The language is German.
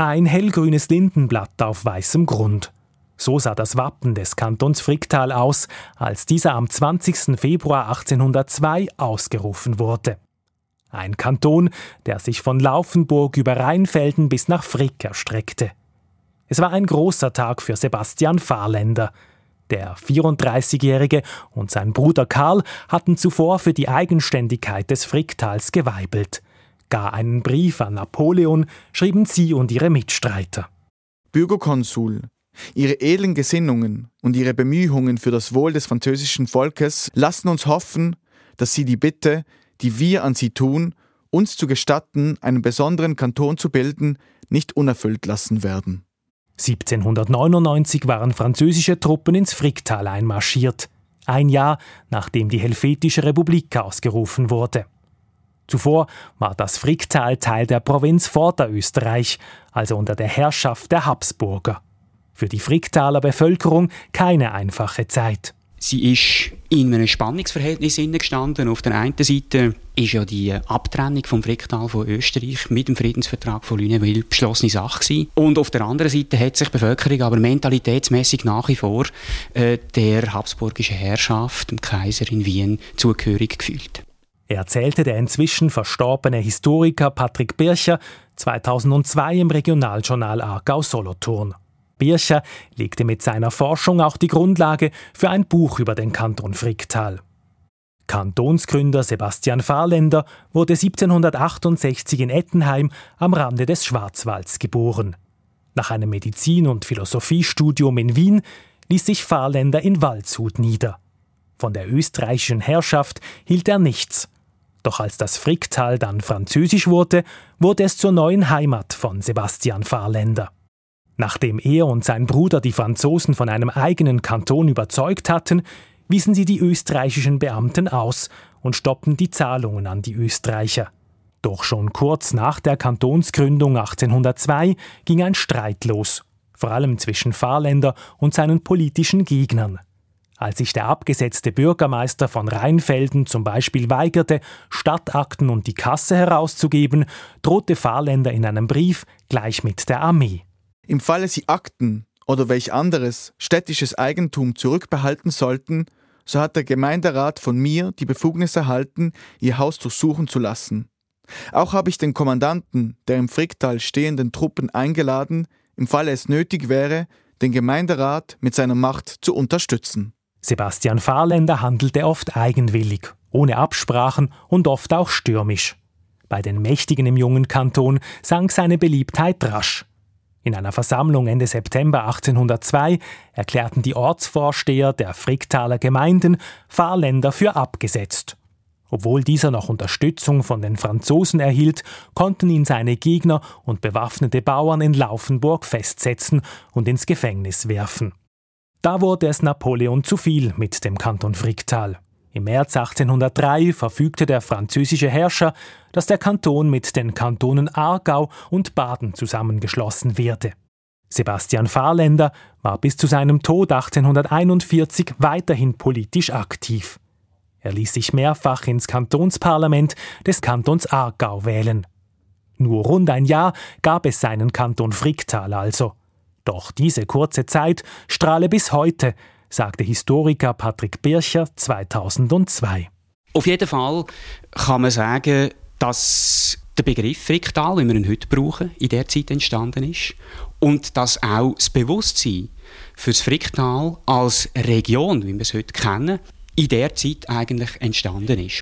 Ein hellgrünes Lindenblatt auf weißem Grund. So sah das Wappen des Kantons Fricktal aus, als dieser am 20. Februar 1802 ausgerufen wurde. Ein Kanton, der sich von Laufenburg über Rheinfelden bis nach Frick erstreckte. Es war ein großer Tag für Sebastian Fahrländer. Der 34-Jährige und sein Bruder Karl hatten zuvor für die Eigenständigkeit des Fricktals geweibelt. Gar einen Brief an Napoleon schrieben sie und ihre Mitstreiter. Bürgerkonsul, Ihre edlen Gesinnungen und Ihre Bemühungen für das Wohl des französischen Volkes lassen uns hoffen, dass Sie die Bitte, die wir an Sie tun, uns zu gestatten, einen besonderen Kanton zu bilden, nicht unerfüllt lassen werden. 1799 waren französische Truppen ins Fricktal einmarschiert, ein Jahr nachdem die Helvetische Republik ausgerufen wurde. Zuvor war das Fricktal Teil der Provinz Vorderösterreich, also unter der Herrschaft der Habsburger. Für die Fricktaler Bevölkerung keine einfache Zeit. Sie ist in einem Spannungsverhältnis gestanden. Auf der einen Seite ist ja die Abtrennung vom Fricktal von Österreich mit dem Friedensvertrag von Lüneburg beschlossene Sache gewesen. Und auf der anderen Seite hat sich die Bevölkerung aber mentalitätsmäßig nach wie vor äh, der habsburgischen Herrschaft, dem Kaiser in Wien, zugehörig gefühlt. Erzählte der inzwischen verstorbene Historiker Patrick Bircher 2002 im Regionaljournal Aargau Solothurn. Bircher legte mit seiner Forschung auch die Grundlage für ein Buch über den Kanton Fricktal. Kantonsgründer Sebastian Fahrländer wurde 1768 in Ettenheim am Rande des Schwarzwalds geboren. Nach einem Medizin- und Philosophiestudium in Wien ließ sich Fahrländer in Waldshut nieder. Von der österreichischen Herrschaft hielt er nichts. Doch als das Fricktal dann französisch wurde, wurde es zur neuen Heimat von Sebastian Fahrländer. Nachdem er und sein Bruder die Franzosen von einem eigenen Kanton überzeugt hatten, wiesen sie die österreichischen Beamten aus und stoppten die Zahlungen an die Österreicher. Doch schon kurz nach der Kantonsgründung 1802 ging ein Streit los, vor allem zwischen Fahrländer und seinen politischen Gegnern. Als sich der abgesetzte Bürgermeister von Rheinfelden zum Beispiel weigerte, Stadtakten und die Kasse herauszugeben, drohte Fahrländer in einem Brief gleich mit der Armee. Im Falle sie Akten oder welch anderes städtisches Eigentum zurückbehalten sollten, so hat der Gemeinderat von mir die Befugnis erhalten, ihr Haus durchsuchen zu lassen. Auch habe ich den Kommandanten der im Fricktal stehenden Truppen eingeladen, im Falle es nötig wäre, den Gemeinderat mit seiner Macht zu unterstützen. Sebastian Fahrländer handelte oft eigenwillig, ohne Absprachen und oft auch stürmisch. Bei den Mächtigen im jungen Kanton sank seine Beliebtheit rasch. In einer Versammlung Ende September 1802 erklärten die Ortsvorsteher der Fricktaler Gemeinden Fahrländer für abgesetzt. Obwohl dieser noch Unterstützung von den Franzosen erhielt, konnten ihn seine Gegner und bewaffnete Bauern in Laufenburg festsetzen und ins Gefängnis werfen. Da wurde es Napoleon zu viel mit dem Kanton Fricktal. Im März 1803 verfügte der französische Herrscher, dass der Kanton mit den Kantonen Aargau und Baden zusammengeschlossen werde. Sebastian Fahrländer war bis zu seinem Tod 1841 weiterhin politisch aktiv. Er ließ sich mehrfach ins Kantonsparlament des Kantons Aargau wählen. Nur rund ein Jahr gab es seinen Kanton Fricktal also. Doch diese kurze Zeit strahle bis heute sagte Historiker Patrick Bircher 2002. Auf jeden Fall kann man sagen, dass der Begriff Fricktal, wie wir ihn heute brauchen, in der Zeit entstanden ist und dass auch das Bewusstsein für das Fricktal als Region, wie wir es heute kennen, in der Zeit eigentlich entstanden ist.